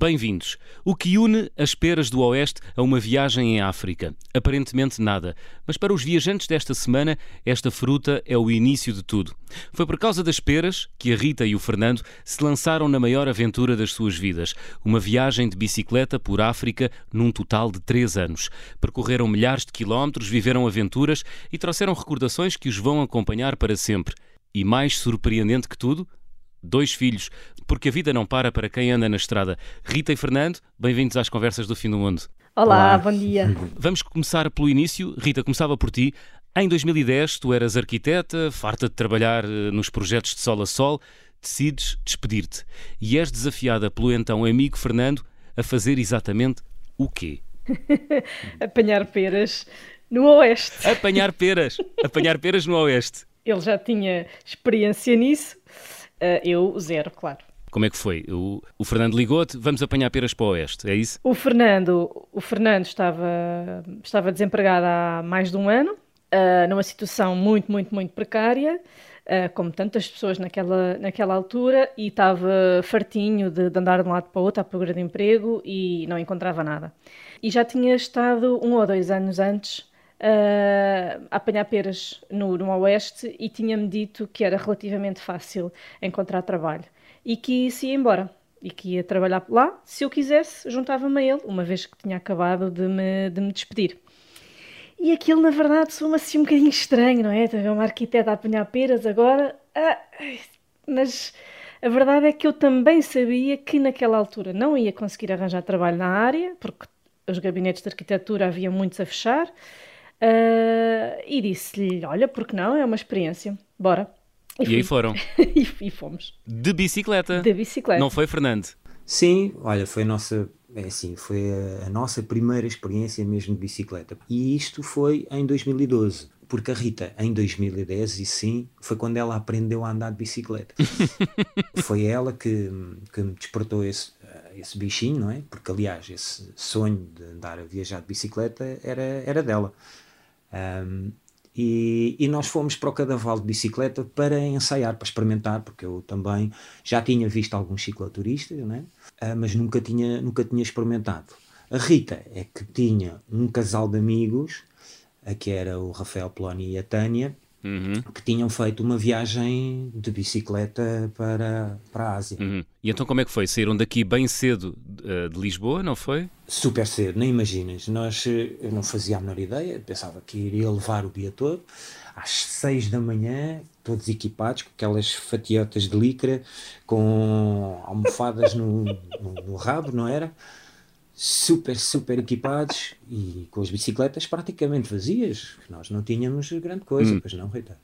Bem-vindos. O que une as peras do Oeste a uma viagem em África? Aparentemente nada. Mas para os viajantes desta semana, esta fruta é o início de tudo. Foi por causa das peras que a Rita e o Fernando se lançaram na maior aventura das suas vidas. Uma viagem de bicicleta por África num total de três anos. Percorreram milhares de quilómetros, viveram aventuras e trouxeram recordações que os vão acompanhar para sempre. E mais surpreendente que tudo, dois filhos, porque a vida não para para quem anda na estrada. Rita e Fernando, bem-vindos às conversas do fim do mundo. Olá, Olá, bom dia. Vamos começar pelo início. Rita, começava por ti. Em 2010, tu eras arquiteta, farta de trabalhar eh, nos projetos de sol a sol, decides despedir-te e és desafiada pelo então amigo Fernando a fazer exatamente o quê? Apanhar peras no Oeste. Apanhar peras. Apanhar peras no Oeste. Ele já tinha experiência nisso eu, zero, claro. Como é que foi? O, o Fernando ligou-te, vamos apanhar peras para o Oeste, é isso? O Fernando, o Fernando estava, estava desempregado há mais de um ano, uh, numa situação muito, muito, muito precária, uh, como tantas pessoas naquela, naquela altura, e estava fartinho de, de, andar de um lado para o outro à procura de emprego e não encontrava nada. E já tinha estado um ou dois anos antes uh, a apanhar peras no, no Oeste e tinha-me dito que era relativamente fácil encontrar trabalho e que se ia embora e que ia trabalhar lá. Se eu quisesse, juntava-me a ele, uma vez que tinha acabado de me, de me despedir. E aquilo, na verdade, soa-me assim um bocadinho estranho, não é? Ter uma arquiteta a apanhar peras agora. Ah, mas a verdade é que eu também sabia que naquela altura não ia conseguir arranjar trabalho na área, porque os gabinetes de arquitetura havia muitos a fechar Uh, e disse-lhe: Olha, porque não? É uma experiência, bora. E, e aí foram. e, e, fomos. De bicicleta. De bicicleta. Não foi, Fernando? Sim, olha, foi a nossa. É assim, foi a, a nossa primeira experiência mesmo de bicicleta. E isto foi em 2012 porque a Rita, em 2010, e sim, foi quando ela aprendeu a andar de bicicleta. foi ela que, que me despertou esse, esse bichinho, não é? Porque, aliás, esse sonho de andar a viajar de bicicleta era, era dela. Um, e, e, nós fomos para o Cadaval de bicicleta para ensaiar, para experimentar, porque eu também já tinha visto alguns cicloturistas, né? Uh, mas nunca tinha, nunca tinha experimentado. A Rita é que tinha um casal de amigos, que era o Rafael Poloni e a Tânia, Uhum. que tinham feito uma viagem de bicicleta para, para a Ásia. Uhum. E então como é que foi? Saíram daqui bem cedo uh, de Lisboa, não foi? Super cedo, nem imaginas. Nós, eh, eu não fazia a menor ideia, pensava que iria levar o dia todo. Às seis da manhã, todos equipados, com aquelas fatiotas de licra, com almofadas no, no, no rabo, não era? Super, super equipados e com as bicicletas praticamente vazias. Nós não tínhamos grande coisa, hum. pois não, Rita.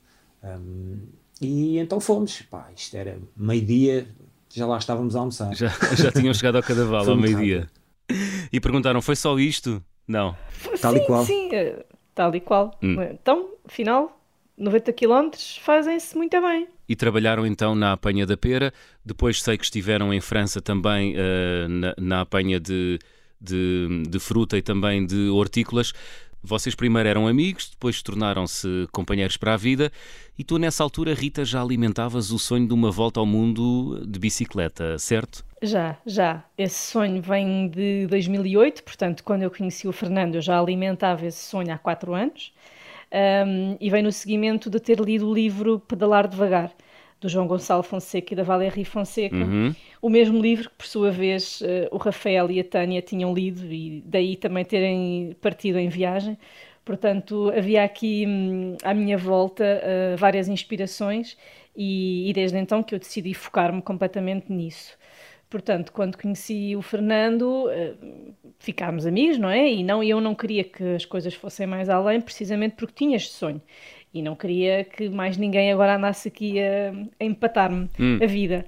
Um, e então fomos. Pá, isto era meio-dia, já lá estávamos a almoçar. Já, já tinham chegado ao Cadaval ao meio-dia. E perguntaram: foi só isto? Não. Tal sim, e qual. Sim, eh, tal e qual. Hum. Então, afinal, 90 km fazem-se muito bem. E trabalharam então na apanha da pera. Depois sei que estiveram em França também uh, na, na apanha de de, de fruta e também de hortícolas. Vocês primeiro eram amigos, depois tornaram-se companheiros para a vida e tu nessa altura, Rita, já alimentavas o sonho de uma volta ao mundo de bicicleta, certo? Já, já. Esse sonho vem de 2008, portanto, quando eu conheci o Fernando, eu já alimentava esse sonho há quatro anos um, e vem no seguimento de ter lido o livro Pedalar Devagar do João Gonçalo Fonseca e da Valéria Fonseca. Uhum. O mesmo livro que, por sua vez, uh, o Rafael e a Tânia tinham lido e daí também terem partido em viagem. Portanto, havia aqui hum, à minha volta uh, várias inspirações e, e, desde então que eu decidi focar-me completamente nisso. Portanto, quando conheci o Fernando, uh, ficámos amigos, não é? E não, eu não queria que as coisas fossem mais além, precisamente porque tinha este sonho e não queria que mais ninguém agora andasse aqui a, a empatar-me hum. a vida.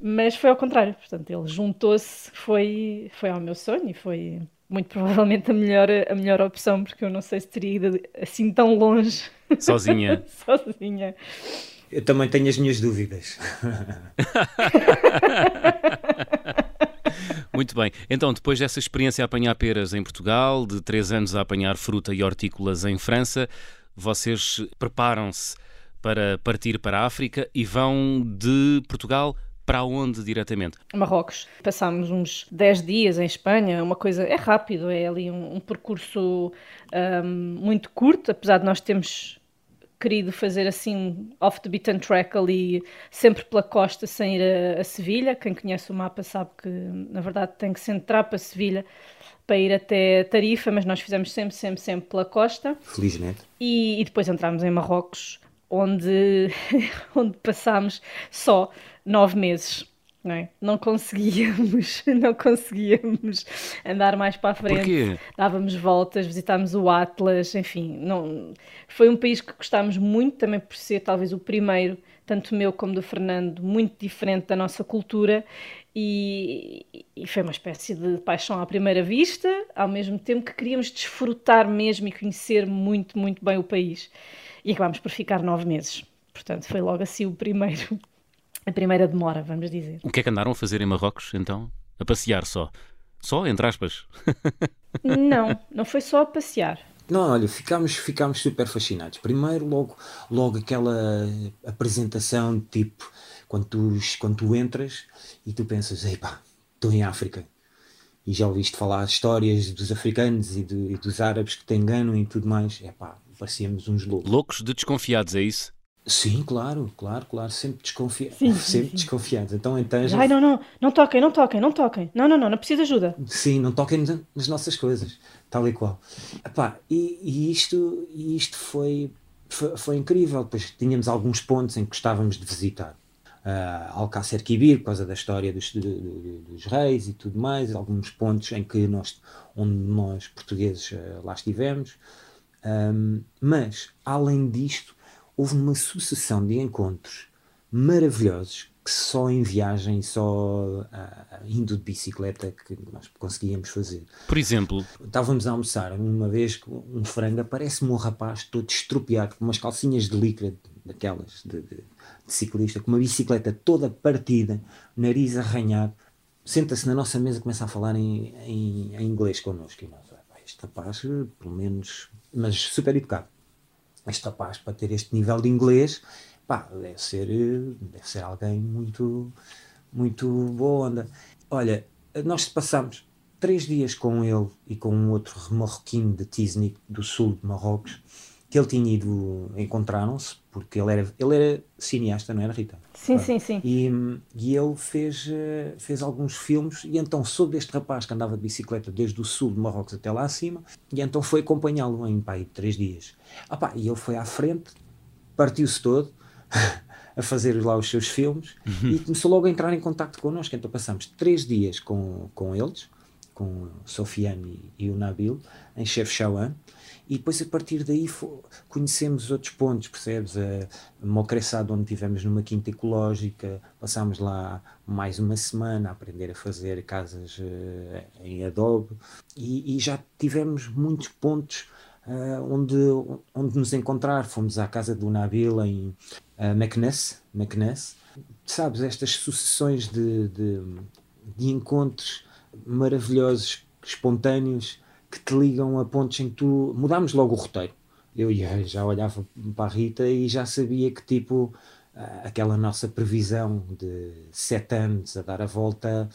Mas foi ao contrário, portanto, ele juntou-se, foi, foi ao meu sonho e foi muito provavelmente a melhor, a melhor opção, porque eu não sei se teria ido assim tão longe. Sozinha. Sozinha. Eu também tenho as minhas dúvidas. Muito bem. Então, depois dessa experiência a apanhar peras em Portugal, de três anos a apanhar fruta e hortícolas em França, vocês preparam-se para partir para a África e vão de Portugal para onde diretamente? Marrocos. Passámos uns 10 dias em Espanha, uma coisa, é rápido, é ali um, um percurso um, muito curto, apesar de nós termos querido fazer assim off the beaten track ali sempre pela costa sem ir a, a Sevilha. Quem conhece o mapa sabe que na verdade tem que se entrar para Sevilha para ir até Tarifa, mas nós fizemos sempre, sempre, sempre pela costa. Felizmente. E, e depois entramos em Marrocos, onde, onde passámos só nove meses. Não, é? não, conseguíamos, não conseguíamos andar mais para a frente. Porquê? Dávamos voltas, visitámos o Atlas, enfim, não, foi um país que gostámos muito, também por ser talvez o primeiro, tanto meu como do Fernando, muito diferente da nossa cultura e, e, foi uma espécie de paixão à primeira vista, ao mesmo tempo que queríamos desfrutar mesmo e conhecer muito, muito bem o país. E acabámos por ficar nove meses. Portanto, foi logo assim o primeiro a primeira demora, vamos dizer. O que é que andaram a fazer em Marrocos, então? A passear só? Só, entre aspas? não, não foi só a passear. Não, olha, ficámos, ficámos super fascinados. Primeiro, logo, logo aquela apresentação, tipo, quando tu, quando tu entras e tu pensas, ei pá, estou em África. E já ouviste falar histórias dos africanos e, de, e dos árabes que te enganam e tudo mais. É pá, parecíamos uns loucos. Loucos de desconfiados, é isso? Sim, claro, claro, claro, sempre desconfiados. Sempre desconfiados. Então, então Ai, não, não, não toquem, não toquem, não toquem. Não, não, não, não preciso de ajuda. Sim, não toquem nas nossas coisas, tal e qual. Epá, e, e isto, isto foi, foi, foi, incrível, pois tínhamos alguns pontos em que gostávamos de visitar. Uh, Alcácer Quibir, por causa da história dos, de, de, dos reis e tudo mais, alguns pontos em que nós, onde nós portugueses uh, lá estivemos. Um, mas, além disto, houve uma sucessão de encontros maravilhosos que só em viagem, só uh, indo de bicicleta que nós conseguíamos fazer. Por exemplo? Estávamos a almoçar uma vez um frango, aparece-me um rapaz todo estropiado, com umas calcinhas de licra, daquelas de, de, de, ciclista, com uma bicicleta toda partida, nariz arranhado, senta-se na nossa mesa e começa a falar em, em, em inglês connosco. E nós, este rapaz, pelo menos, mas super educado este rapaz, para ter este nível de inglês, pá, deve ser, deve ser alguém muito, muito boa onda. Olha, nós passamos três dias com ele e com um outro marroquino de Tizni, do sul de Marrocos, que ele tinha ido, encontraram-se, porque ele era, ele era cineasta, não era, Rita? Sim, claro. sim, sim. E, e ele fez, eh, fez alguns filmes, e então soube deste rapaz que andava de bicicleta desde o sul de Marrocos até lá acima, e então foi acompanhá-lo em pai três dias. Ah, pá, e ele foi à frente, partiu-se todo. a fazer lá os seus filmes uhum. e começou logo a entrar em contato connosco. Então passamos três dias com, com eles, com o Sofiane e o Nabil, em Chefchaouen, e depois a partir daí conhecemos outros pontos, percebes? A Mocressado, onde tivemos numa quinta ecológica, passámos lá mais uma semana a aprender a fazer casas uh, em adobe e, e, já tivemos muitos pontos uh, onde, onde nos encontrar. Fomos à casa do Nabil em uh, Meknes. Sabes, estas sucessões de, de, de encontros maravilhosos, espontâneos, que te ligam a pontos em que tu. Mudámos logo o roteiro. Eu já olhava para a Rita e já sabia que, tipo, aquela nossa previsão de sete anos a dar a volta,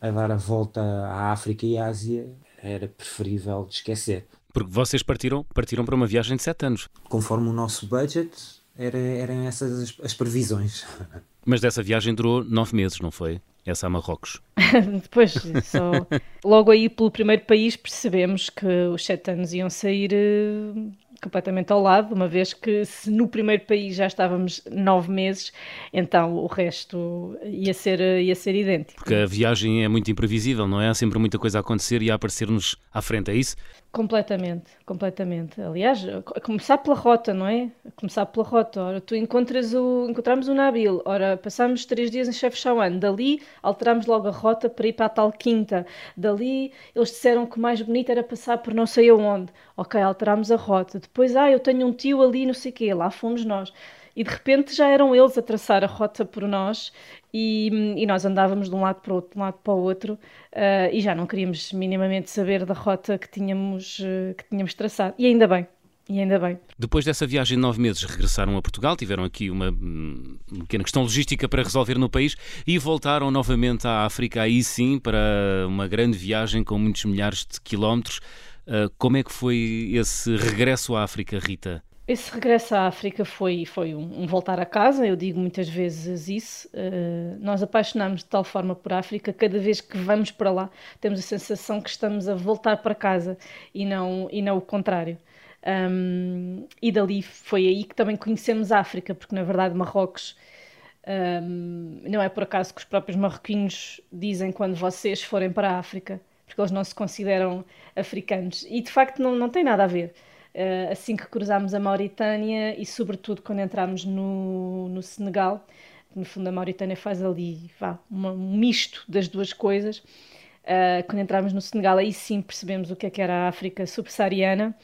a dar a volta à África e à Ásia era preferível esquecer. Porque vocês partiram, partiram para uma viagem de sete anos. Conforme o nosso budget, era, eram essas as, as previsões. Mas dessa viagem durou nove meses, não foi? essa a Marrocos. Depois, só logo aí pelo primeiro país percebemos que os sete anos iam sair uh, completamente ao lado, uma vez que se no primeiro país já estávamos nove meses, então o resto ia ser, ia ser idêntico. Porque a viagem é muito imprevisível, não é? Há sempre muita coisa a acontecer e a aparecer-nos à frente, é isso? Completamente, completamente. Aliás, a começar pela rota, não é? A começar pela rota. Ora, tu encontras o, encontramos o Nabil, ora, passamos três dias em Chefchaouen, dali alterámos logo a rota para ir para a tal quinta, dali eles disseram que o mais bonito era passar por não sei aonde. Ok, alterámos a rota. Depois, ah, eu tenho um tio ali, não sei o quê, lá fomos nós e de repente já eram eles a traçar a rota por nós e, e nós andávamos de um lado para o outro, de um lado para o outro uh, e já não queríamos minimamente saber da rota que tínhamos, uh, que tínhamos traçado. E ainda bem, E ainda bem. Depois dessa viagem de nove meses, regressaram a Portugal, tiveram aqui uma, uma pequena questão logística para resolver no país e voltaram novamente à África, aí sim, para uma grande viagem com muitos milhares de quilómetros. Uh, como é que foi esse regresso à África, Rita? Esse regresso à África foi, foi um, um voltar a casa, eu digo muitas vezes isso. Uh, nós apaixonamos de tal forma por África, cada vez que vamos para lá, temos a sensação que estamos a voltar para casa e não, e não o contrário. Um, e dali foi aí que também conhecemos a África, porque na verdade Marrocos um, não é por acaso que os próprios marroquinos dizem quando vocês forem para a África, porque eles não se consideram africanos. E de facto não, não tem nada a ver. Uh, assim que cruzámos a Mauritânia e sobretudo quando entramos no, no Senegal, no fundo a Mauritânia faz ali vá, um misto das duas coisas. Uh, quando entramos no Senegal, aí sim percebemos o que é que era a África subsaariana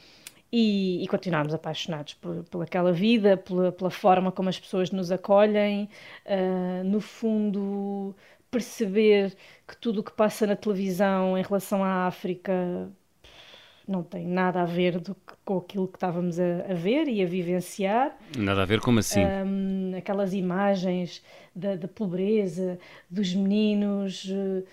e, e continuarmos apaixonados por, por aquela vida, pela, pela, forma como as pessoas nos acolhem, uh, no fundo perceber que tudo o que passa na televisão em relação à África não tem nada a ver do, com aquilo que estávamos a, a, ver e a vivenciar. Nada a ver como assim? Um, aquelas imagens da, da, pobreza, dos meninos uh,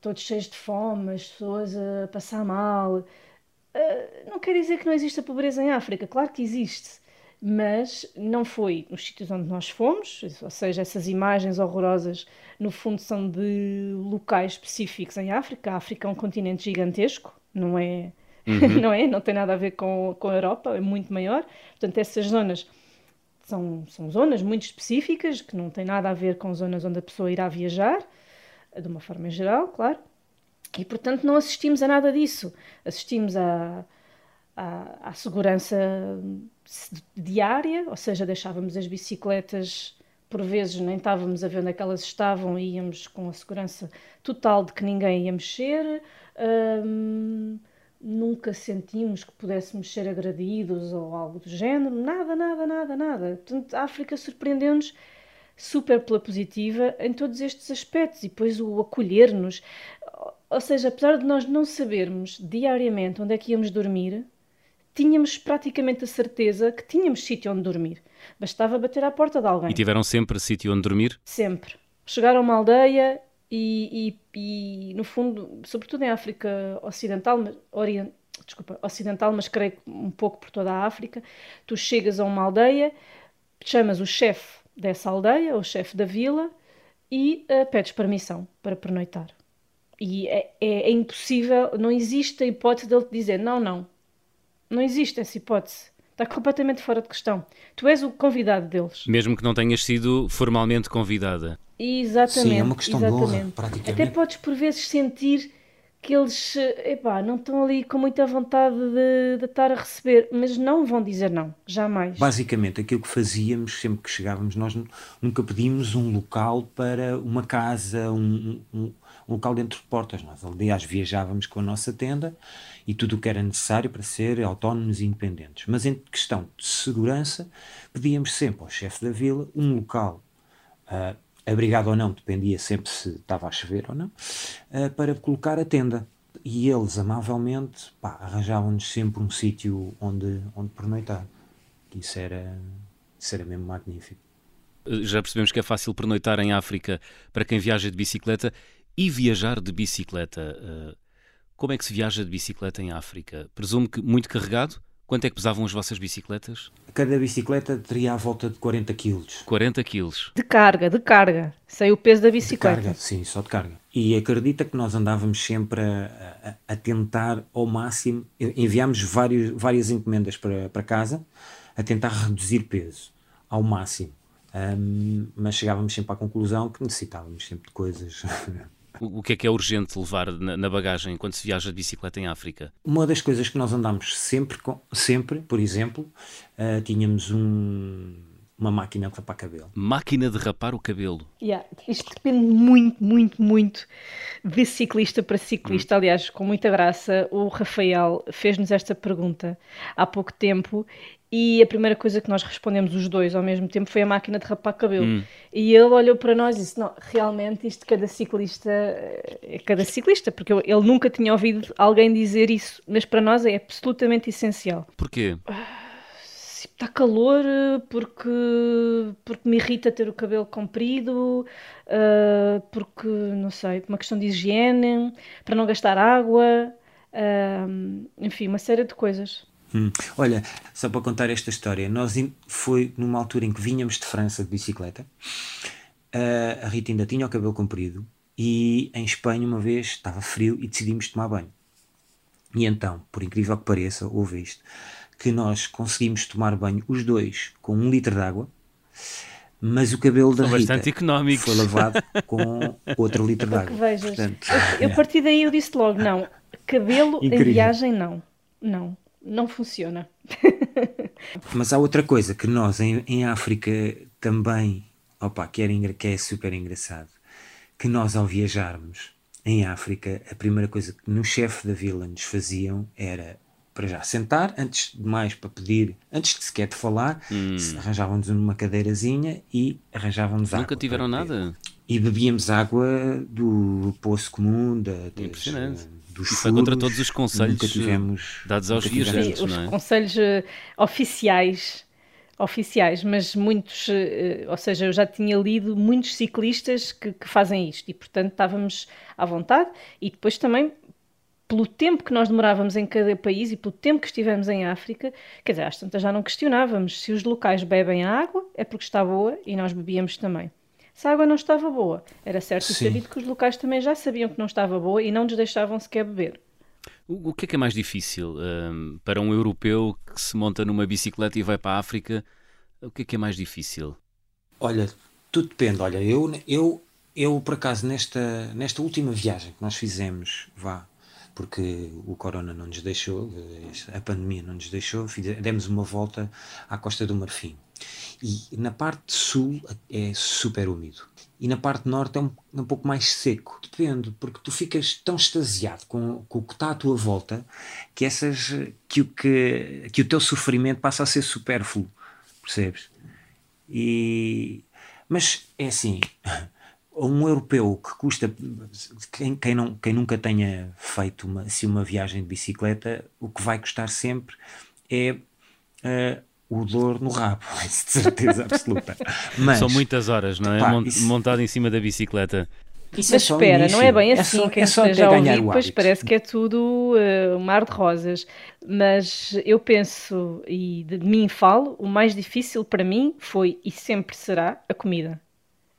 todos cheios de fome, as pessoas a passar mal. Uh, não quer dizer que não exista pobreza em África, claro que existe, mas não foi nos sítios onde nós fomos, ou seja, essas imagens horrorosas no fundo são de locais específicos em África. A África é um continente gigantesco, não é? Uhum. não é? Não tem nada a ver com, com a Europa, é muito maior. Portanto, essas zonas são, são zonas muito específicas que não têm nada a ver com zonas onde a pessoa irá viajar, de uma forma geral, claro. E, portanto, não assistimos a nada disso. Assistimos à, à, segurança diária, ou seja, deixávamos as bicicletas, por vezes nem estávamos a ver onde é que elas estavam e íamos com a segurança total de que ninguém ia mexer. Hum, nunca sentimos que pudéssemos ser agredidos ou algo do género. Nada, nada, nada, nada. Portanto, a África surpreendeu-nos super pela positiva em todos estes aspectos e depois o acolher-nos. Ou seja, apesar de nós não sabermos diariamente onde é que íamos dormir, tínhamos praticamente a certeza que tínhamos sítio onde dormir. Bastava bater à porta de alguém. E tiveram sempre sítio onde dormir? Sempre. Chegaram a uma aldeia e, e, e, no fundo, sobretudo em África Ocidental, Orient, desculpa, Ocidental, mas creio que um pouco por toda a África, tu chegas a uma aldeia, chamas o chefe dessa aldeia, o chefe da vila, e uh, pedes permissão para pernoitar. E é, é, é, impossível, não existe a hipótese dele te dizer não, não. Não existe essa hipótese. Está completamente fora de questão. Tu és o convidado deles. Mesmo que não tenhas sido formalmente convidada. Exatamente. Sim, é uma questão exatamente. boa, praticamente. Até podes por vezes sentir que eles epá, não estão ali com muita vontade de, de, estar a receber, mas não vão dizer não, jamais. Basicamente, aquilo que fazíamos sempre que chegávamos, nós nunca pedimos um local para uma casa, um, um, um local dentro de portas. Nós, aliás, viajávamos com a nossa tenda e tudo o que era necessário para ser autónomos e independentes. Mas em questão de segurança, pedíamos sempre ao chefe da vila um local. Uh, abrigado ou não, dependia sempre se estava a chover ou não, uh, para colocar a tenda. E eles, amavelmente, arranjavam-nos sempre um sítio onde, onde pernoitar. Isso era, isso era mesmo magnífico. Já percebemos que é fácil pernoitar em África para quem viaja de bicicleta e viajar de bicicleta. Uh, como é que se viaja de bicicleta em África? Presumo que muito carregado? Quanto é que pesavam as vossas bicicletas? Cada bicicleta teria à volta de 40 kg. 40 kg. De carga, de carga. Sem o peso da bicicleta. De carga, sim, só de carga. E acredita que nós andávamos sempre a, a, a tentar ao máximo, enviámos vários, várias encomendas para, para casa, a tentar reduzir peso ao máximo. Um, mas chegávamos sempre à conclusão que necessitávamos sempre de coisas O que é que é urgente levar na bagagem quando se viaja de bicicleta em África? Uma das coisas que nós andamos sempre, sempre por exemplo, uh, tínhamos um, uma máquina de rapar cabelo. Máquina de rapar o cabelo? Yeah. Isto depende muito, muito, muito de ciclista para ciclista. Hum. Aliás, com muita graça, o Rafael fez-nos esta pergunta há pouco tempo e a primeira coisa que nós respondemos os dois ao mesmo tempo foi a máquina de rapar cabelo. Hum. E ele olhou para nós e disse: Não, realmente isto cada ciclista é cada ciclista, porque ele nunca tinha ouvido alguém dizer isso, mas para nós é absolutamente essencial. Porquê? Está calor, porque, porque me irrita ter o cabelo comprido, uh, porque, não sei, uma questão de higiene, para não gastar água, uh, enfim, uma série de coisas. Hum. Olha, só para contar esta história, nós foi numa altura em que vinhamos de França de bicicleta, uh, a Rita ainda tinha o cabelo comprido e em Espanha uma vez estava frio e decidimos tomar banho. E então, por incrível que pareça, houve isto, que nós conseguimos tomar banho os dois com um litro de água, mas o cabelo São da Rita foi lavado com outro litro de água. Vejas, Portanto, eu, eu, a partir daí eu disse logo, não, cabelo Incrível. em viagem não, não não funciona. Mas há outra coisa que nós em, em África também, opa, que, era, que é super engraçado, que nós ao viajarmos em África, a primeira coisa que no chefe da vila nos faziam era para já sentar, antes de mais para pedir, antes de sequer de falar, hum. arranjavam-nos uma cadeirazinha e arranjavam-nos água. Nunca tiveram nada? E bebíamos água do poço comum, da, das, Impressionante dos Isso furos, contra todos os conselhos tivemos, dados aos viajantes, não é? Os conselhos uh, oficiais, oficiais, mas muitos, uh, ou seja, eu já tinha lido muitos ciclistas que, que fazem isto e, portanto, estávamos à vontade e depois também pelo tempo que nós demorávamos em cada país e pelo tempo que estivemos em África, quer dizer, às tantas já não questionávamos se os locais bebem água, é porque está boa e nós bebíamos também se a água não estava boa. Era certo e sabido que os locais também já sabiam que não estava boa e não nos deixavam sequer beber. O, que é que é mais difícil um, para um europeu que se monta numa bicicleta e vai para a África? O que é que é mais difícil? Olha, tudo depende. Olha, eu, eu, eu por acaso, nesta, nesta última viagem que nós fizemos, vá, porque o corona não nos deixou, a pandemia não nos deixou, demos uma volta à Costa do Marfim. E na parte sul é super úmido. E na parte norte é um, um pouco mais seco. Depende, porque tu ficas tão extasiado com, com o que está à tua volta que, essas, que, o, que, que o teu sofrimento passa a ser supérfluo. Percebes? E, mas é assim, um europeu que custa quem, quem, não, quem nunca tenha feito uma, assim, uma viagem de bicicleta, o que vai custar sempre é uh, o dor no rabo, de certeza absoluta. Mas, São muitas horas, não é? Pá, isso... Montado em cima da bicicleta. Isso Mas é espera, não é bem assim, é só, quem é só esteja a ouvir, pois parece que é tudo uh, um mar de rosas. Mas eu penso, e de mim falo, o mais difícil para mim foi e sempre será a comida.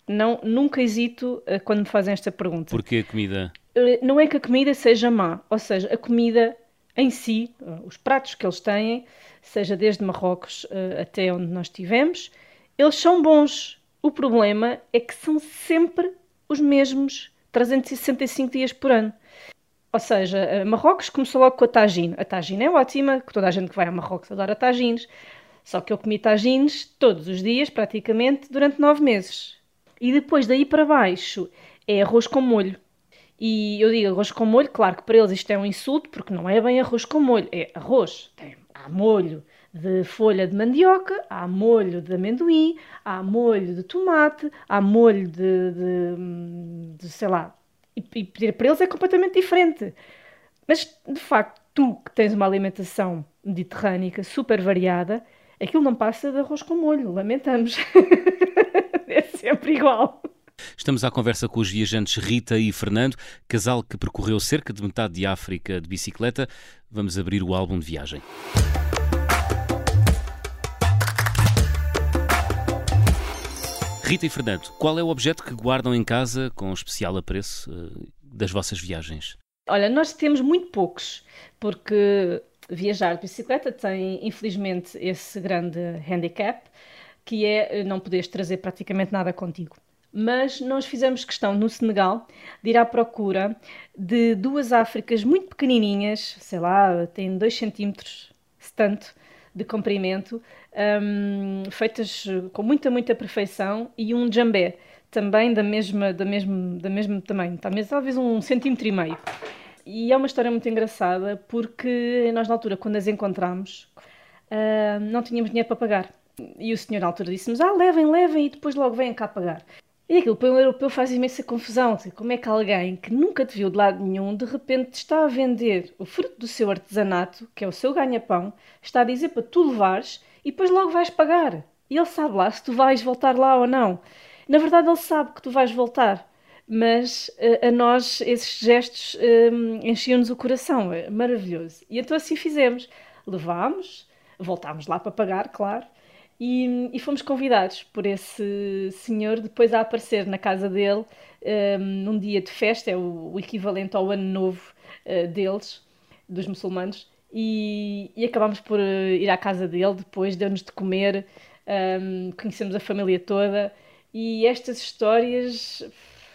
Não, nunca hesito uh, quando me fazem esta pergunta. Porquê a comida? Uh, não é que a comida seja má, ou seja, a comida em si, os pratos que eles têm, seja desde Marrocos uh, até onde nós estivemos, eles são bons. O problema é que são sempre os mesmos 365 dias por ano. Ou seja, eh, Marrocos começou logo com a tagine. A tagine é ótima, que toda a gente que vai a Marrocos adora tagines. Só que eu comi tagines todos os dias, praticamente, durante nove meses. E depois daí para baixo é arroz com molho. E eu digo arroz com molho, claro que para eles isto é um insulto, porque não é bem arroz com molho, é arroz. Tem há molho de folha de mandioca, há molho de amendoim, há molho de tomate, há molho de, de, de sei lá. E, e para eles é completamente diferente. Mas, de facto, tu que tens uma alimentação mediterrânica super variada, aquilo não passa de arroz com molho, lamentamos. é sempre igual. Estamos à conversa com os viajantes Rita e Fernando, casal que percorreu cerca de metade de África de bicicleta. Vamos abrir o álbum de viagem. Rita e Fernando, qual é o objeto que guardam em casa com especial apreço uh, das vossas viagens? Olha, nós temos muito poucos, porque viajar de bicicleta tem, infelizmente, esse grande handicap, que é eh, não poderes trazer praticamente nada contigo. Mas nós fizemos questão no Senegal de ir à procura de duas Áfricas muito pequenininhas, sei lá, têm 2 centímetros, se tanto, de comprimento, um, feitas com muita, muita perfeição, e um jambé, também da mesma, da mesmo, da mesmo tamanho, talvez um centímetro e meio. E é uma história muito engraçada porque nós, na altura, quando as encontramos, uh, não tínhamos dinheiro para pagar. E o senhor na altura disse-nos: Ah, levem, levem e depois logo vêm cá pagar. E aquilo para o europeu faz imensa confusão. Como é que alguém que nunca te viu de lado nenhum, de repente está a vender o fruto do seu artesanato, que é o seu ganha-pão, está a dizer para tu levares e depois logo vais pagar. E ele sabe lá se tu vais voltar lá ou não. Na verdade, ele sabe que tu vais voltar, mas uh, a nós esses gestos uh, enchiam-nos o coração. É maravilhoso. E então assim fizemos. Levámos, voltámos lá para pagar, claro, e, e, fomos convidados por esse senhor depois a aparecer na casa dele um, num dia de festa, é o, o equivalente ao ano novo uh, deles, dos muçulmanos, e, e acabámos por uh, ir à casa dele depois, deu-nos de comer, um, conhecemos a família toda, e estas histórias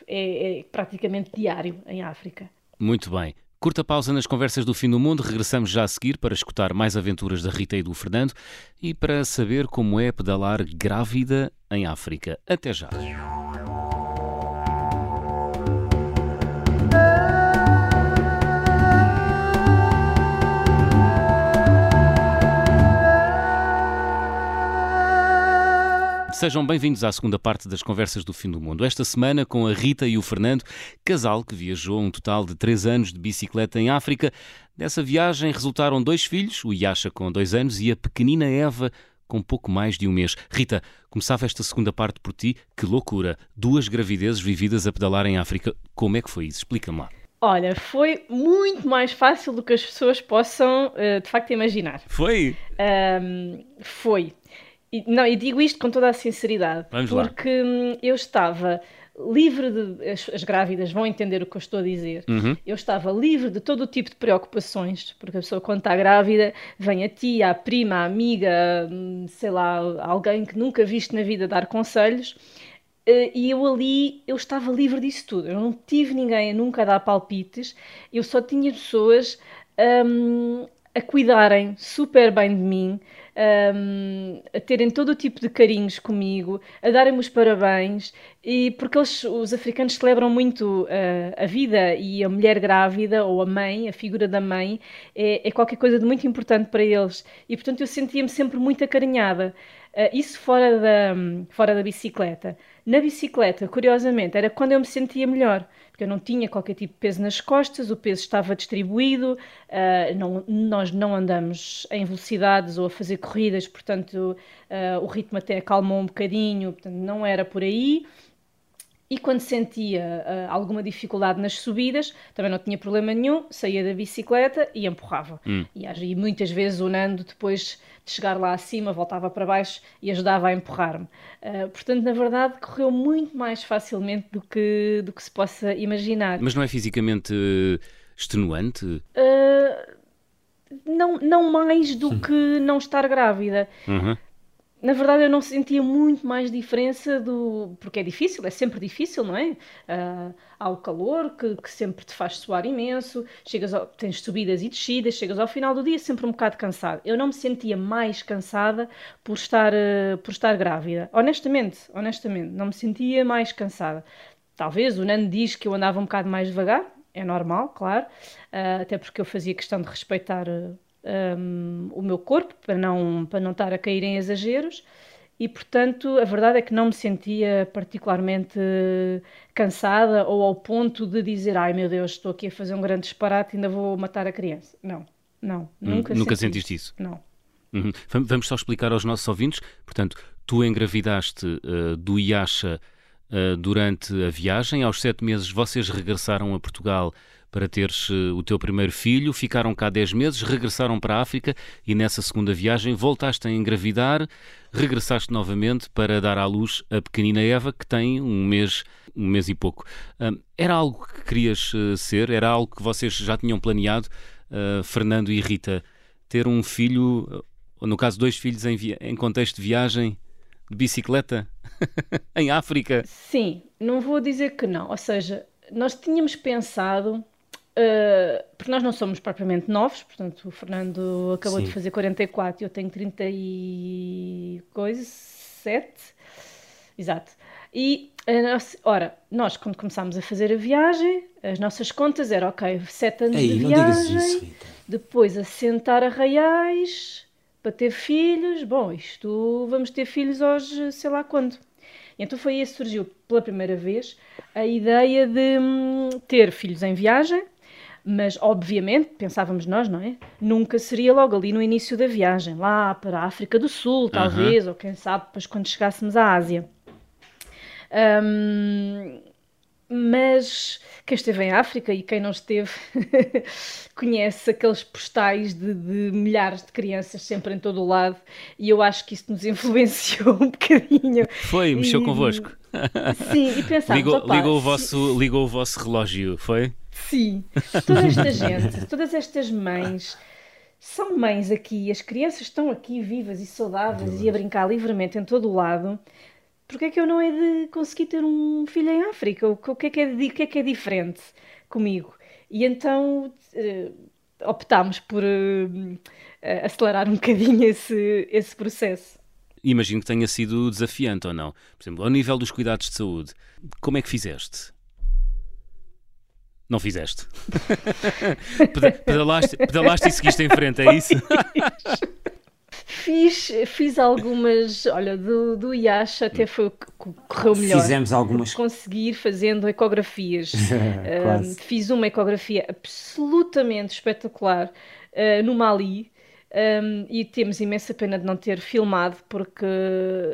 é, é praticamente diário em África. Muito bem. Curta pausa nas conversas do fim do mundo, regressamos já a seguir para escutar mais aventuras da Rita e do Fernando e para saber como é pedalar grávida em África. Até já. Sejam bem-vindos à segunda parte das Conversas do Fim do Mundo. Esta semana com a Rita e o Fernando, casal que viajou um total de três anos de bicicleta em África. Dessa viagem resultaram dois filhos, o Yasha com dois anos e a pequenina Eva com pouco mais de um mês. Rita, começava esta segunda parte por ti. Que loucura! Duas gravidezes vividas a pedalar em África. Como é que foi isso? Explica-me lá. Olha, foi muito mais fácil do que as pessoas possam eh, de facto imaginar. Foi? Um, foi. E, não, e digo isto com toda a sinceridade, Vamos porque lá. eu estava livre de. As, as, grávidas vão entender o que eu estou a dizer. Uhum. Eu estava livre de todo o tipo de preocupações, porque a pessoa, quando está grávida, vem a ti, à prima, à amiga, sei lá, alguém que nunca viste na vida dar conselhos. Eh, e eu ali, eu estava livre disso tudo. Eu não tive ninguém nunca a dar palpites, eu só tinha pessoas um, a cuidarem super bem de mim, um, a terem todo o tipo de carinhos comigo, a darem-me os parabéns, e porque eles, os africanos celebram muito uh, a vida e a mulher grávida ou a mãe, a figura da mãe, é, é qualquer coisa de muito importante para eles. E portanto eu sentia-me sempre muito acarinhada. Uh, isso fora da, fora da bicicleta. Na bicicleta, curiosamente, era quando eu me sentia melhor porque eu não tinha qualquer tipo de peso nas costas, o peso estava distribuído, uh, não, nós não andamos em velocidades ou a fazer corridas, portanto uh, o ritmo até acalmou um bocadinho, portanto não era por aí. E quando sentia uh, alguma dificuldade nas subidas, também não tinha problema nenhum, saía da bicicleta e empurrava. Hum. E, e, muitas vezes o Nando, depois de chegar lá acima, voltava para baixo e ajudava a empurrar-me. Uh, portanto, na verdade, correu muito mais facilmente do que, do que se possa imaginar. Mas não é fisicamente extenuante? Uh, não, não mais do que não estar grávida. Uhum na verdade eu não sentia muito mais diferença do. porque é difícil, é sempre difícil, não é? Uh, há o calor que, que, sempre te faz suar imenso, chegas ao, tens subidas e descidas, chegas ao final do dia sempre um bocado cansado. Eu não me sentia mais cansada por estar, uh, por estar grávida. Honestamente, honestamente, não me sentia mais cansada. Talvez o Nando diz que eu andava um bocado mais devagar, é normal, claro, uh, até porque eu fazia questão de respeitar um, o meu corpo para não, para não estar a cair em exageros. E portanto a verdade é que não me sentia particularmente cansada ou ao ponto de dizer ai meu Deus estou aqui a fazer um grande disparate e ainda vou matar a criança. Não não hum, nunca nunca senti sentiste isso? Não. Uhum. vamos só explicar aos nossos ouvintes. Portanto tu engravidaste uh, do Yasha uh, durante a viagem. Aos sete meses vocês regressaram a Portugal para teres uh, o teu primeiro filho, ficaram cá 10 meses, regressaram para a África e nessa segunda viagem voltaste a engravidar, regressaste novamente para dar à luz a pequenina Eva, que tem um mês, um mês e pouco. Era algo que querias uh, ser? Era algo que vocês já tinham planeado, Fernando e Rita? Ter um filho, ou no caso dois filhos em, em contexto de viagem, de bicicleta, em África? Sim, não vou dizer que não. Ou seja, nós tínhamos pensado Uh, porque nós não somos propriamente novos, portanto, o Fernando acabou Sim. de fazer 44 e eu tenho 30 e coisa, 7. Exato. E, nossa, ora, nós quando começámos a fazer a viagem, as nossas contas eram, ok, 7 anos Ei, de viagem, isso, depois a sentar arraiais, para ter filhos, bom, isto vamos ter filhos hoje, sei lá quando. Então foi aí que surgiu pela primeira vez a ideia de hum, ter filhos em viagem, mas obviamente, pensávamos nós, não é? Nunca seria logo ali no início da viagem, lá para a África do Sul, talvez, uhum. ou quem sabe, depois quando chegássemos à Ásia. Um, mas quem esteve em África e quem não esteve conhece aqueles postais de, de, milhares de crianças sempre em todo o lado e eu acho que isso nos influenciou um bocadinho. Foi, mexeu e, convosco. Sim, e pensámos, ligou, ligou, o vosso, ligou o vosso relógio, foi? Sim, toda esta gente, todas estas mães são mães aqui, as crianças estão aqui vivas e saudáveis e a brincar livremente em todo o lado porque é que eu não é de conseguir ter um filho em África? O que é que é, de, que é, que é diferente comigo? E então uh, optámos por uh, acelerar um bocadinho esse, esse processo. Imagino que tenha sido desafiante ou não. Por exemplo, ao nível dos cuidados de saúde, como é que fizeste? Não fizeste. pedalaste, pedalaste e seguiste em frente, é isso? Fiz, fiz algumas, olha, do, do IASH até foi o que correu melhor. Fizemos algumas. Conseguir fazendo ecografias. uh, fiz uma ecografia absolutamente espetacular uh, no Mali. Um, e temos imensa pena de não ter filmado porque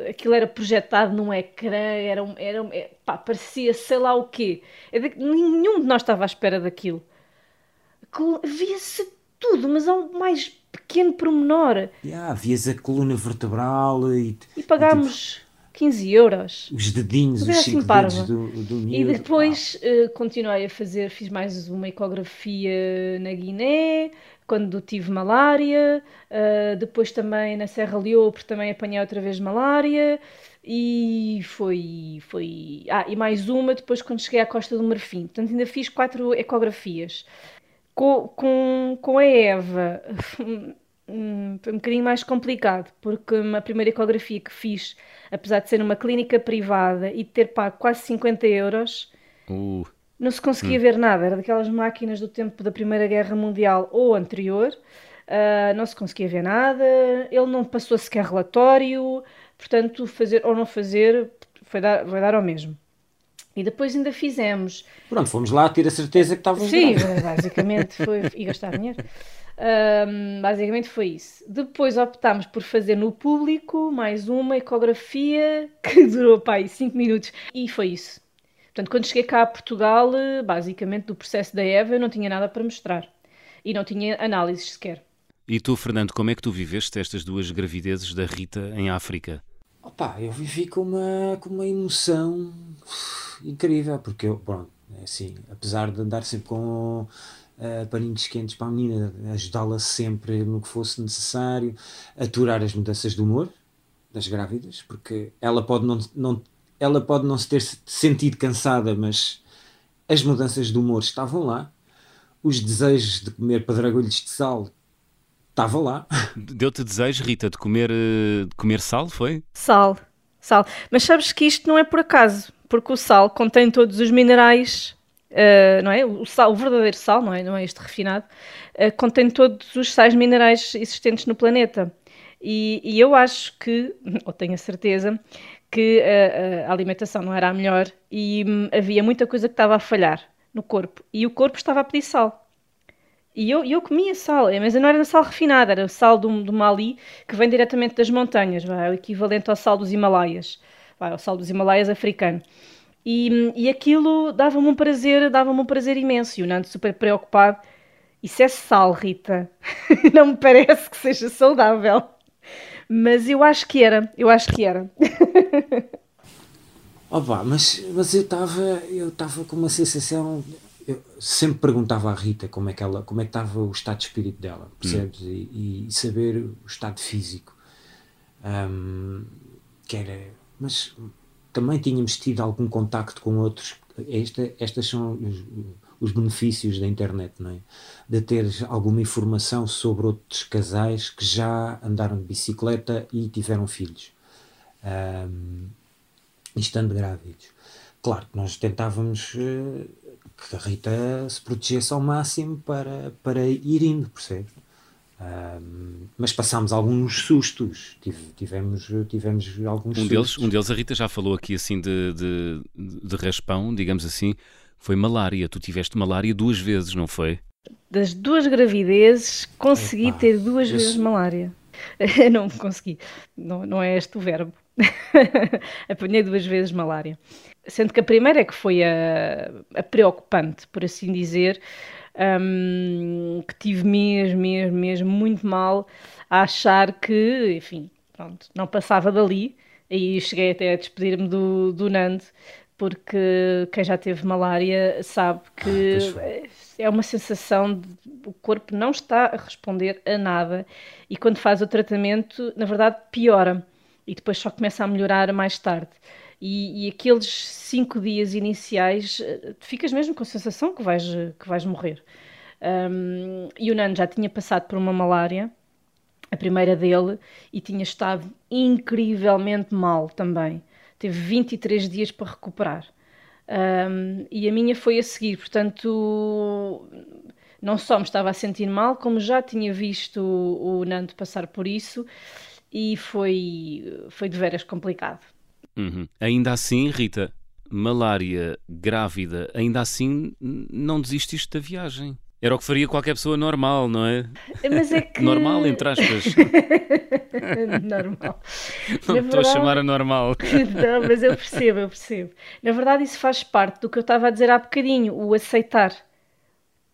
aquilo era projetado num ecrã, era, era, é, pá, parecia sei lá o quê. É nenhum de nós estava à espera daquilo. Via-se tudo, mas ao mais pequeno pormenor. Yeah, vias a coluna vertebral e. E pagámos. Tipo, 15 euros. Os dedinhos, os assim cinco dedos do, do E depois uh, continuei a fazer, fiz mais uma ecografia na Guiné, quando tive malária, uh, depois também na Serra Leopold também apanhei outra vez malária, e foi, foi... Ah, e mais uma depois quando cheguei à Costa do Marfim. Portanto, ainda fiz quatro ecografias. Com, com, com a Eva hum, foi um bocadinho mais complicado, porque a primeira ecografia que fiz, apesar de ser numa clínica privada e de ter pago quase 50 euros, uh. não se conseguia hum. ver nada. Era daquelas máquinas do tempo da Primeira Guerra Mundial ou anterior, uh, não se conseguia ver nada, ele não passou sequer relatório, portanto, fazer ou não fazer foi dar, vai dar ao mesmo. E depois ainda fizemos. Pronto, fomos lá ter a certeza que estávamos Sim, basicamente foi. E gastar dinheiro. Um, basicamente foi isso. Depois optámos por fazer no público mais uma ecografia que durou pá, 5 minutos e foi isso. Portanto, quando cheguei cá a Portugal, basicamente do processo da Eva, eu não tinha nada para mostrar e não tinha análises sequer. E tu, Fernando, como é que tu viveste estas duas gravidezes da Rita em África? Opa, eu vivi com uma, com uma emoção incrível, porque eu, pronto, é assim, apesar de andar sempre com uh, paninhos quentes para a menina, ajudá-la sempre no que fosse necessário, aturar as mudanças de humor das grávidas, porque ela pode não, não, ela pode não se ter sentido cansada, mas as mudanças de humor estavam lá, os desejos de comer padragulhos de sal estava lá. Deu-te desejo, Rita, de comer, eh, de comer sal, foi? Sal, sal. Mas sabes que isto não é por acaso porque o sal contém todos os minerais, uh, não é? O, sal, o verdadeiro sal, não é? Não é este refinado, uh, contém todos os sais minerais existentes no planeta. E, e eu acho que, ou tenho a certeza, que a, a alimentação não era a melhor e hum, havia muita coisa que estava a falhar no corpo. E o corpo estava a pedir sal. E eu, eu comia sal, mas não era sal refinado, era sal do, do Mali, que vem diretamente das montanhas, é o equivalente ao sal dos Himalaias vai, ao sal dos Himalaias africano. E, e aquilo dava-me um prazer, dava-me um prazer imenso. E o Nando super preocupado. Isso é sal, Rita. Não me parece que seja saudável. Mas eu acho que era, eu acho que era. pá, mas, mas eu estava eu estava com uma sensação eu sempre perguntava à Rita como é que ela como é que estava o estado de espírito dela percebes hum. e, e, saber o estado físico um, que era mas também tínhamos tido algum contacto com outros. Esta, estas são os, os, benefícios da internet, não é? De ter alguma informação sobre outros casais que já andaram de bicicleta e tiveram filhos, um, estando grávidos. Claro que nós tentávamos uh, que a Rita se protegesse ao máximo para, para ir indo, percebe? Mas passámos alguns sustos, tivemos, tivemos alguns um sustos. Deles, um deles, a Rita já falou aqui assim de, de, de raspão, digamos assim, foi malária. Tu tiveste malária duas vezes, não foi? Das duas gravidezes, consegui Epa, ter duas vezes malária. não consegui, não, não é este o verbo. Apanhei duas vezes malária. Sendo que a primeira é que foi a, a preocupante, por assim dizer, um, que tive mesmo, mesmo, mesmo muito mal a achar que, enfim, pronto, não passava dali. Aí cheguei até a despedir-me do, do Nando, porque quem já teve malária sabe que ah, é uma sensação de o corpo não está a responder a nada e quando faz o tratamento, na verdade, piora e depois só começa a melhorar mais tarde. E, e, aqueles cinco dias iniciais eh, ficas mesmo com a sensação que vais, que vais morrer. Um, e o Nando já tinha passado por uma malária, a primeira dele, e tinha estado incrivelmente mal também. Teve 23 dias para recuperar. Um, e a minha foi a seguir, portanto, não só me estava a sentir mal, como já tinha visto o, o Nando passar por isso, e foi, foi de veras complicado. Uhum. Ainda assim, Rita, malária, grávida, ainda assim não desististe da viagem. Era o que faria qualquer pessoa normal, não é? Mas é que... Normal, entre aspas. normal. Não Na estou verdade... a chamar a normal. não, mas eu percebo, eu percebo. Na verdade, isso faz parte do que eu estava a dizer há bocadinho, o aceitar.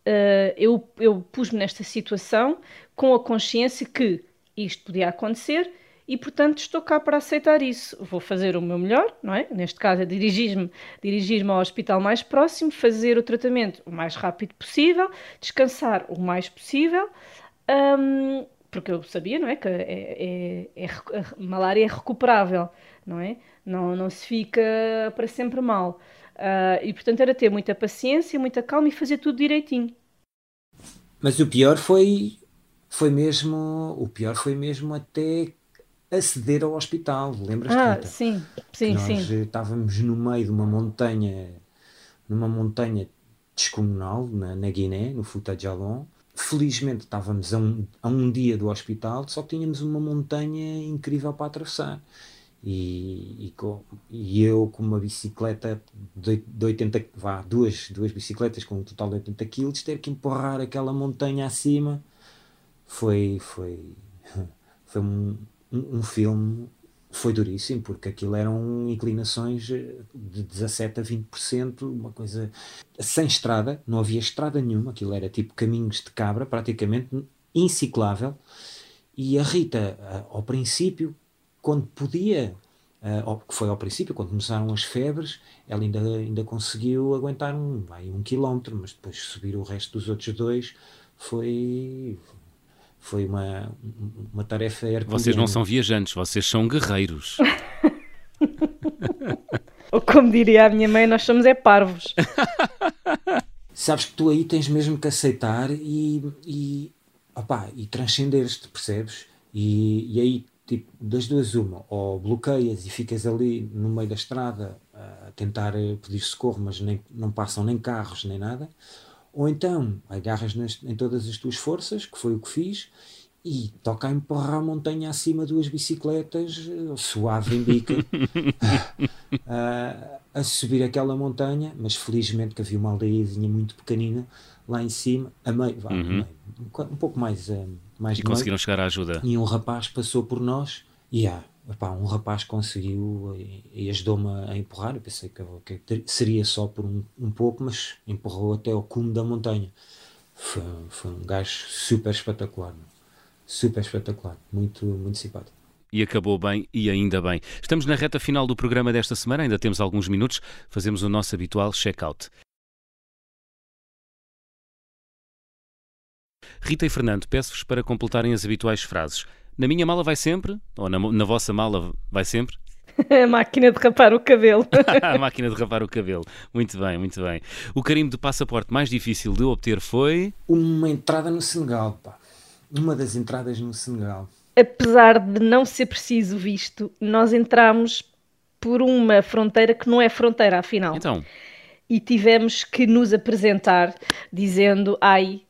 Uh, eu eu pus-me nesta situação com a consciência que isto podia acontecer e, portanto, estou cá para aceitar isso. Vou fazer o meu melhor, não é? Neste caso, é dirigir-me dirigir ao hospital mais próximo, fazer o tratamento o mais rápido possível, descansar o mais possível, um, porque eu sabia, não é? Que é, é, é, malária é recuperável, não é? Não, não se fica para sempre mal. Uh, e, portanto, era ter muita paciência, muita calma e fazer tudo direitinho. Mas o pior foi foi mesmo o pior foi mesmo até aceder ao hospital, lembras-te? Ah, sim, sim, nós sim. estávamos no meio de uma montanha, numa montanha descomunal na, na Guiné, no Futa Jalon. Felizmente estávamos a um, a um dia do hospital, só tínhamos uma montanha incrível para atravessar. E, e, com, e, eu com uma bicicleta de, de 80, vá, duas, duas bicicletas com um total de 80 kg, ter que empurrar aquela montanha acima foi, foi, foi um, um, filme foi duríssimo, porque aquilo eram inclinações de 17 a 20%, uma coisa sem estrada, não havia estrada nenhuma, aquilo era tipo caminhos de cabra, praticamente inciclável. E a Rita, ao princípio, quando podia, que foi ao princípio, quando começaram as febres, ela ainda, ainda conseguiu aguentar um, um quilómetro, mas depois subir o resto dos outros dois foi, foi uma, uma tarefa herculeana. Vocês não são viajantes, vocês são guerreiros. Ou como diria a minha mãe, nós somos é parvos. Sabes que tu aí tens mesmo que aceitar e, e, opá, e transcender-te, percebes? E, e aí, tipo, das duas uma, ou bloqueias e ficas ali no meio da estrada a tentar pedir socorro, mas nem, não passam nem carros nem nada, ou então agarras nas, em todas as tuas forças, que foi o que fiz, e toca a empurrar a montanha acima duas bicicletas, suave em bica, a, a subir aquela montanha, mas felizmente que havia uma aldeiazinha muito pequenina lá em cima, a meio, vá, uhum. um pouco mais, uh, mais E conseguiram meio, chegar à ajuda. E um rapaz passou por nós e ah, epá, um rapaz conseguiu e, e ajudou-me a empurrar. Eu pensei que, que seria só por um, um, pouco, mas empurrou até ao cume da montanha. Foi, foi um gajo super espetacular, super espetacular, muito, muito simpático. E acabou bem e ainda bem. Estamos na reta final do programa desta semana, ainda temos alguns minutos, fazemos o nosso habitual check-out. Rita e Fernando, peço-vos para completarem as habituais frases. Na minha mala vai sempre? Ou na, na vossa mala vai sempre? A máquina de rapar o cabelo. a máquina de rapar o cabelo. Muito bem, muito bem. O carimbo de passaporte mais difícil de obter foi? Uma entrada no Senegal, pá. Uma das entradas no Senegal. Apesar de não ser preciso visto, nós entramos por uma fronteira que não é fronteira, afinal. Então. E tivemos que nos apresentar dizendo: ai,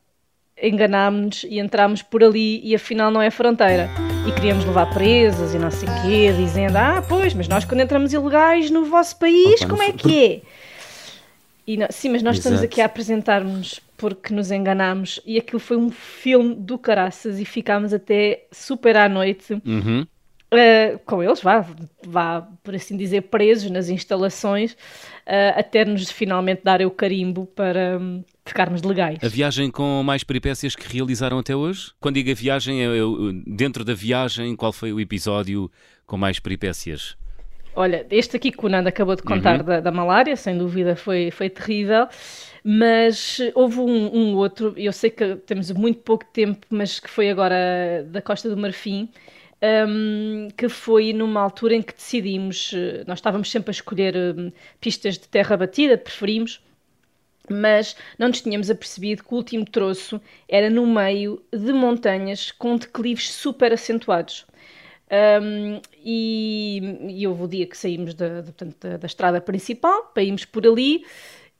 enganámos-nos e entrámos por ali e afinal não é fronteira. E queríamos levar presas e não sei o quê, dizendo, ah, pois, mas nós quando entramos ilegais no vosso país, como é que é? E não, sim, mas nós Exato. estamos aqui a apresentar-nos porque nos enganámos e aquilo foi um filme do caraças e ficámos até super à noite uhum. uh, com eles, vá, vá, por assim dizer, presos nas instalações, uh, até nos finalmente darem o carimbo para um, ficarmos legais. A viagem com mais peripécias que realizaram até hoje? Quando digo a viagem, é, dentro da viagem, qual foi o episódio com mais peripécias? Olha, este aqui que o Nando acabou de contar uhum. da, da, malária, sem dúvida foi, foi terrível, mas houve um, um outro, eu sei que temos muito pouco tempo, mas que foi agora da Costa do Marfim, um, que foi numa altura em que decidimos, eh, nós estávamos sempre a escolher um, pistas de terra batida, preferimos, mas não nos tínhamos apercebido que o último troço era no meio de montanhas com declives super acentuados. Um, e, e houve o dia que saímos da, da, da, da, estrada principal para irmos por ali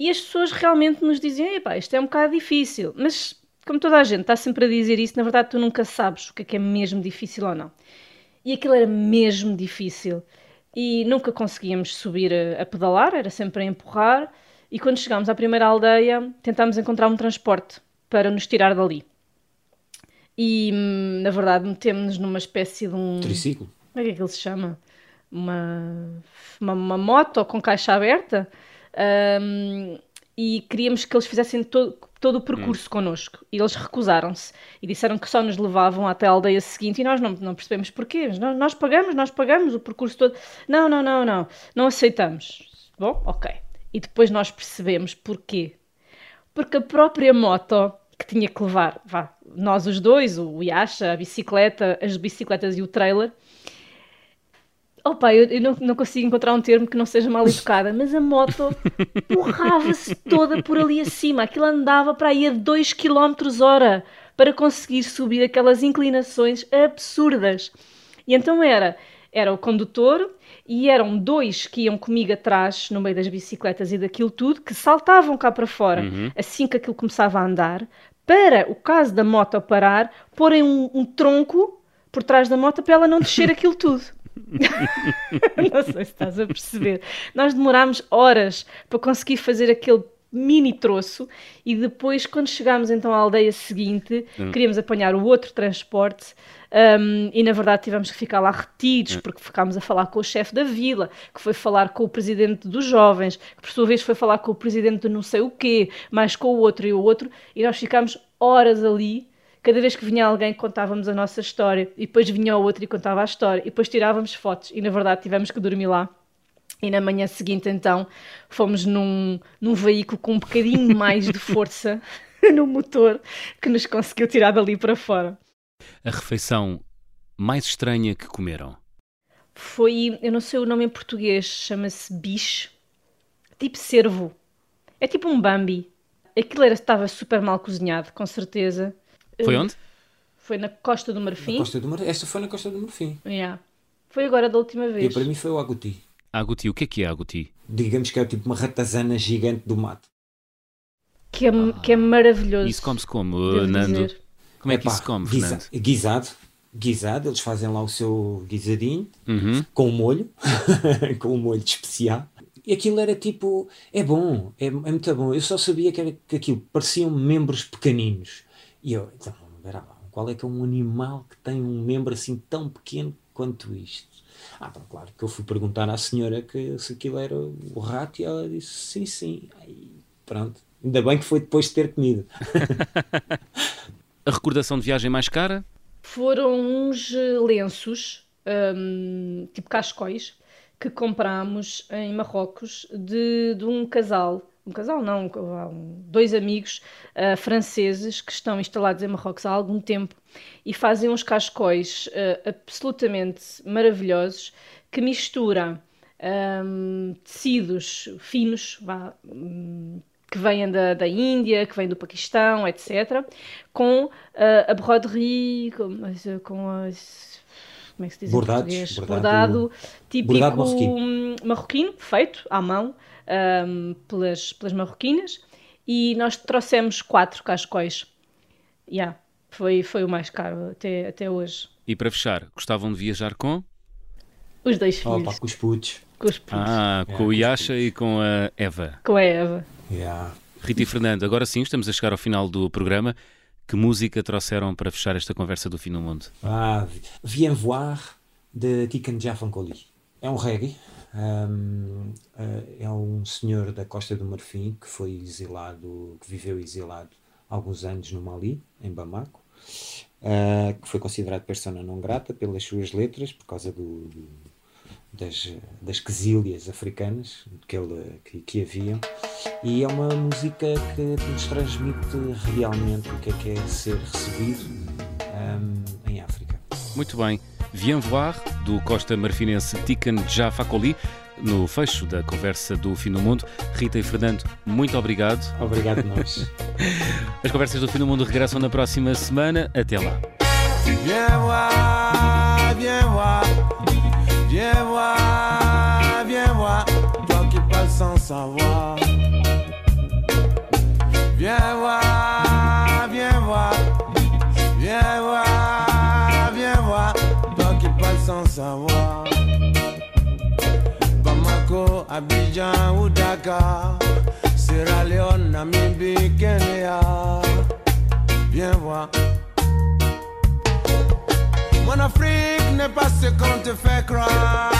e as pessoas realmente nos diziam: Epá, isto é um bocado difícil, mas como toda a gente está sempre a dizer isso, na verdade tu nunca sabes o que é que é mesmo difícil ou não. E aquilo era mesmo difícil e nunca conseguíamos subir a, a pedalar, era sempre a empurrar. E quando chegámos à primeira aldeia, tentámos encontrar um transporte para nos tirar dali e hum, na verdade metemos-nos numa espécie de um. Triciclo? Como é que, é que ele se chama? Uma, uma, uma moto com caixa aberta um, e queríamos que eles fizessem todo, todo o percurso hum. connosco e eles recusaram-se e disseram que só nos levavam até a aldeia seguinte e nós não, não percebemos porquê. Nós, nós pagamos, nós pagamos o percurso todo. Não, não, não, não, não aceitamos. Bom, ok. E depois nós percebemos porquê. Porque a própria moto que tinha que levar, vá, nós os dois, o Yasha, a bicicleta, as bicicletas e o trailer. Opa, eu, eu não, não, consigo encontrar um termo que não seja mal educada, mas a moto porrava-se toda por ali acima. Aquilo andava para aí a 2 km hora para conseguir subir aquelas inclinações absurdas. E então era, era o condutor e eram dois que iam comigo atrás, no meio das bicicletas e daquilo tudo, que saltavam cá para fora uhum. assim que aquilo começava a andar, para o caso da moto parar, porem um, um tronco por trás da moto para ela não descer aquilo tudo. não sei se estás a perceber. Nós demorámos horas para conseguir fazer aquele mini troço e depois quando chegámos então à aldeia seguinte hum. queríamos apanhar o outro transporte um, e na verdade tivemos que ficar lá retidos, hum. porque ficámos a falar com o chefe da vila, que foi falar com o presidente dos jovens, que por sua vez foi falar com o presidente de não sei o quê, mais com o outro e o outro, e nós ficámos horas ali. Cada vez que vinha alguém, contávamos a nossa história, e depois vinha o outro e contava a história, e depois tirávamos fotos, e na verdade tivemos que dormir lá. E na manhã seguinte, então, fomos num, num veículo com um bocadinho mais de força no motor que nos conseguiu tirar dali para fora. A refeição mais estranha que comeram? Foi, eu não sei o nome em português, chama-se bicho, tipo cervo. É tipo um Bambi. Aquilo era, estava super mal cozinhado, com certeza. Foi onde? Foi na Costa do Marfim. Na Costa do Mar... Esta foi na Costa do Marfim. Yeah. Foi agora da última vez. E para mim foi o aguti. Aguti, o que é que é aguti? Digamos que é tipo uma ratazana gigante do mato. Que é, ah, que é maravilhoso. Isso come-se como, Nando? Dizer. Como é que isso come, guisa, Guisado. Guisado, eles fazem lá o seu guisadinho uhum. com o molho, com o molho especial. E aquilo era tipo, é bom, é, é muito bom. Eu só sabia que, era, que aquilo pareciam membros pequeninos. E eu, então, qual é que é um animal que tem um membro assim tão pequeno quanto isto? Ah, claro que eu fui perguntar à senhora que, se aquilo era o rato e ela disse sim, sim. Aí, pronto. Ainda bem que foi depois de ter comido. A recordação de viagem mais cara? Foram uns eh, lenços, um, tipo cascóis, que comprámos em Marrocos de, de um casal um casal não, um, dois amigos uh, franceses que estão instalados em Marrocos há algum tempo e fazem uns cascóis uh, absolutamente maravilhosos que misturam um, tecidos finos, vá, um, que vêm da, da Índia, que vêm do Paquistão, etc., com uh, a broderie, com, com as. Como é que se diz Bordados, em português? Bordado, bordado típico bordado marroquino. marroquino, feito à mão um, pelas, pelas marroquinas, e nós trouxemos quatro cascóis. Yeah, foi, foi o mais caro até, até hoje. E para fechar, gostavam de viajar com? Os dois filhos. Opa, com os putos. Com os putos. Ah, É, com com o Yasha putos. e com a Eva. Com a Eva. Yeah. Rita e Fernando, agora sim estamos a chegar ao final do programa. Que música trouxeram para fechar esta conversa do fim do mundo? Ah, Viens voir de Tiken Jafankoli. É um reggae. Um, é um senhor da Costa do Marfim que foi exilado, que viveu exilado alguns anos no Mali, em Bamako, eh, que foi considerado persona não grata pelas suas letras por causa do, do- das, das quesílias africanas que, ele, que, que haviam. E é uma música que nos transmite realmente o que é que é ser recebido um, em África. Muito bem. Viens voir, do Costa Marfinense Tiken Jafakoli, no fecho da conversa do fim do mundo. Rita e Fernando, muito obrigado. Obrigado, nós. As conversas do fim do mundo regressam na próxima semana. Até lá. Viens voir, viens voir, viens voir, viens voir, toi qui parles sans savoir. Abidjan ou Dakar, Sierra Leone, Namibie, Kenya. Viens voir. Mon Afrique n'est pas ce qu'on te fait croire.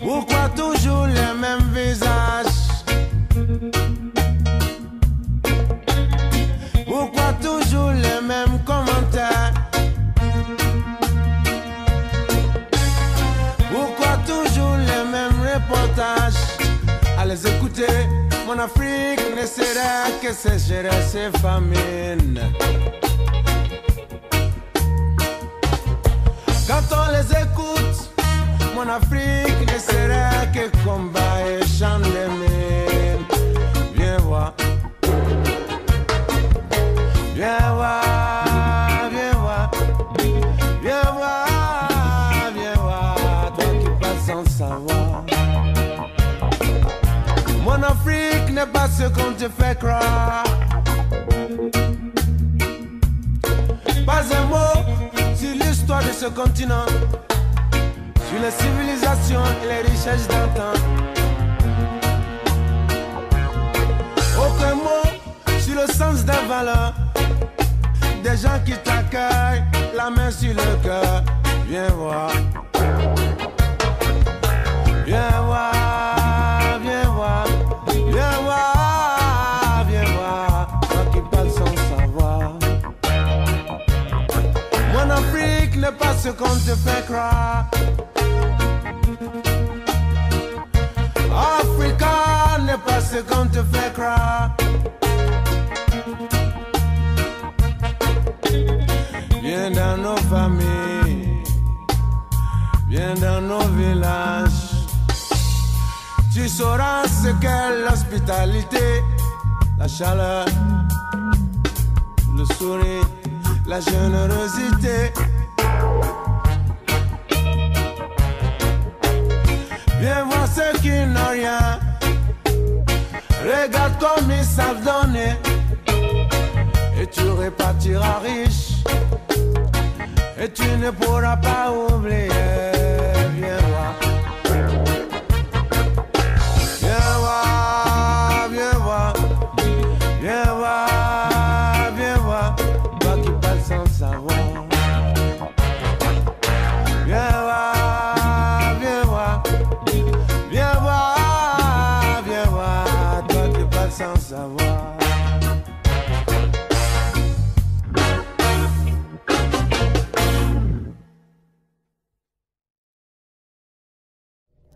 Pourquoi toujours les mêmes visages Pourquoi toujours les mêmes commentaires Afrique ne sera que sécheresse et famine. Quand on les écoute, mon Afrique ne sera que combat et chant pas ce qu'on te fait croire. Pas un mot sur l'histoire de ce continent, sur les civilisations et les richesses d'antan. Aucun mot sur le sens des valeurs, des gens qui t'accueillent, la main sur le cœur. Viens voir. Viens voir, ce qu'on te fait croire. Africa n'est pas ce qu'on te fait croire. Viens dans nos familles, viens dans nos villages. Tu sauras ce qu'est l'hospitalité, la chaleur, le sourire, la générosité. Et tu repartiras riche. Et tu ne pourras pas oublier.